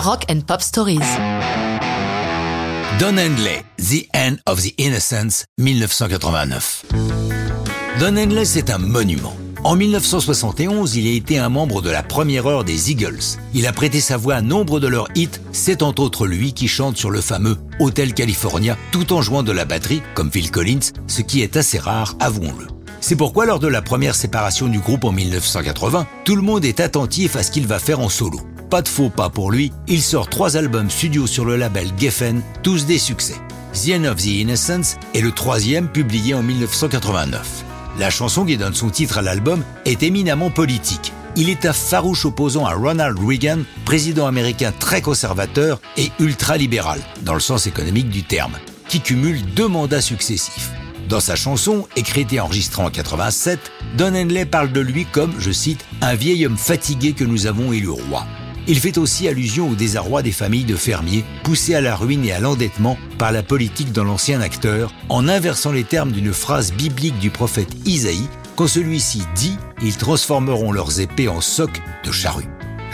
Rock and Pop Stories. Don Henley, The End of the Innocence, 1989. Don Henley, c'est un monument. En 1971, il a été un membre de la première heure des Eagles. Il a prêté sa voix à nombre de leurs hits, c'est entre autres lui qui chante sur le fameux Hotel California tout en jouant de la batterie, comme Phil Collins, ce qui est assez rare, avouons-le. C'est pourquoi lors de la première séparation du groupe en 1980, tout le monde est attentif à ce qu'il va faire en solo. Pas de faux pas pour lui, il sort trois albums studio sur le label Geffen, tous des succès. The End of the Innocence est le troisième publié en 1989. La chanson qui donne son titre à l'album est éminemment politique. Il est un farouche opposant à Ronald Reagan, président américain très conservateur et ultra-libéral, dans le sens économique du terme, qui cumule deux mandats successifs. Dans sa chanson, écrite et enregistrée en 87, Don Henley parle de lui comme, je cite, un vieil homme fatigué que nous avons élu roi. Il fait aussi allusion au désarroi des familles de fermiers, poussées à la ruine et à l'endettement par la politique dans l'ancien acteur, en inversant les termes d'une phrase biblique du prophète Isaïe, quand celui-ci dit ⁇ Ils transformeront leurs épées en socs de charrues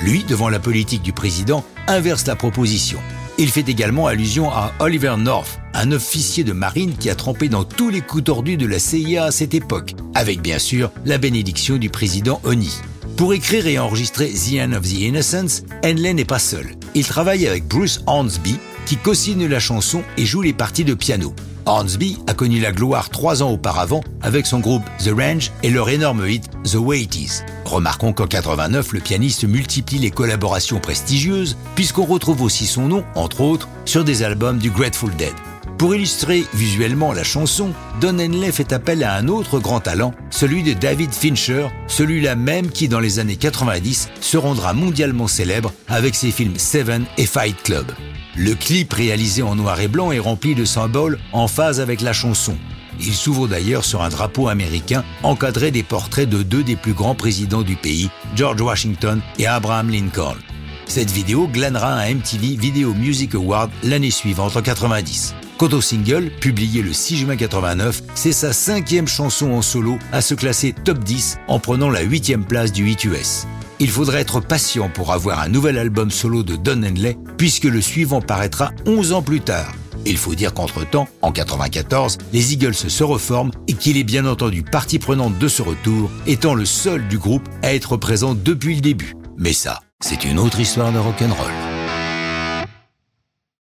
⁇ Lui, devant la politique du président, inverse la proposition. Il fait également allusion à Oliver North, un officier de marine qui a trempé dans tous les coups tordus de la CIA à cette époque, avec bien sûr la bénédiction du président Oni. Pour écrire et enregistrer The End of the Innocence, Henley n'est pas seul. Il travaille avec Bruce Hornsby, qui co-signe la chanson et joue les parties de piano. Hornsby a connu la gloire trois ans auparavant avec son groupe The Range et leur énorme hit The Way It Is. Remarquons qu'en 89, le pianiste multiplie les collaborations prestigieuses puisqu'on retrouve aussi son nom, entre autres, sur des albums du Grateful Dead. Pour illustrer visuellement la chanson, Don Henley fait appel à un autre grand talent, celui de David Fincher, celui-là même qui dans les années 90 se rendra mondialement célèbre avec ses films Seven et Fight Club. Le clip réalisé en noir et blanc est rempli de symboles en phase avec la chanson. Il s'ouvre d'ailleurs sur un drapeau américain encadré des portraits de deux des plus grands présidents du pays, George Washington et Abraham Lincoln. Cette vidéo glanera un MTV Video Music Award l'année suivante en 90. Quant au single, publié le 6 juin 89, c'est sa cinquième chanson en solo à se classer top 10 en prenant la huitième place du 8 US. Il faudrait être patient pour avoir un nouvel album solo de Don Henley, puisque le suivant paraîtra 11 ans plus tard. Il faut dire qu'entre-temps, en 94, les Eagles se reforment et qu'il est bien entendu partie prenante de ce retour, étant le seul du groupe à être présent depuis le début. Mais ça, c'est une autre histoire de rock'n'roll.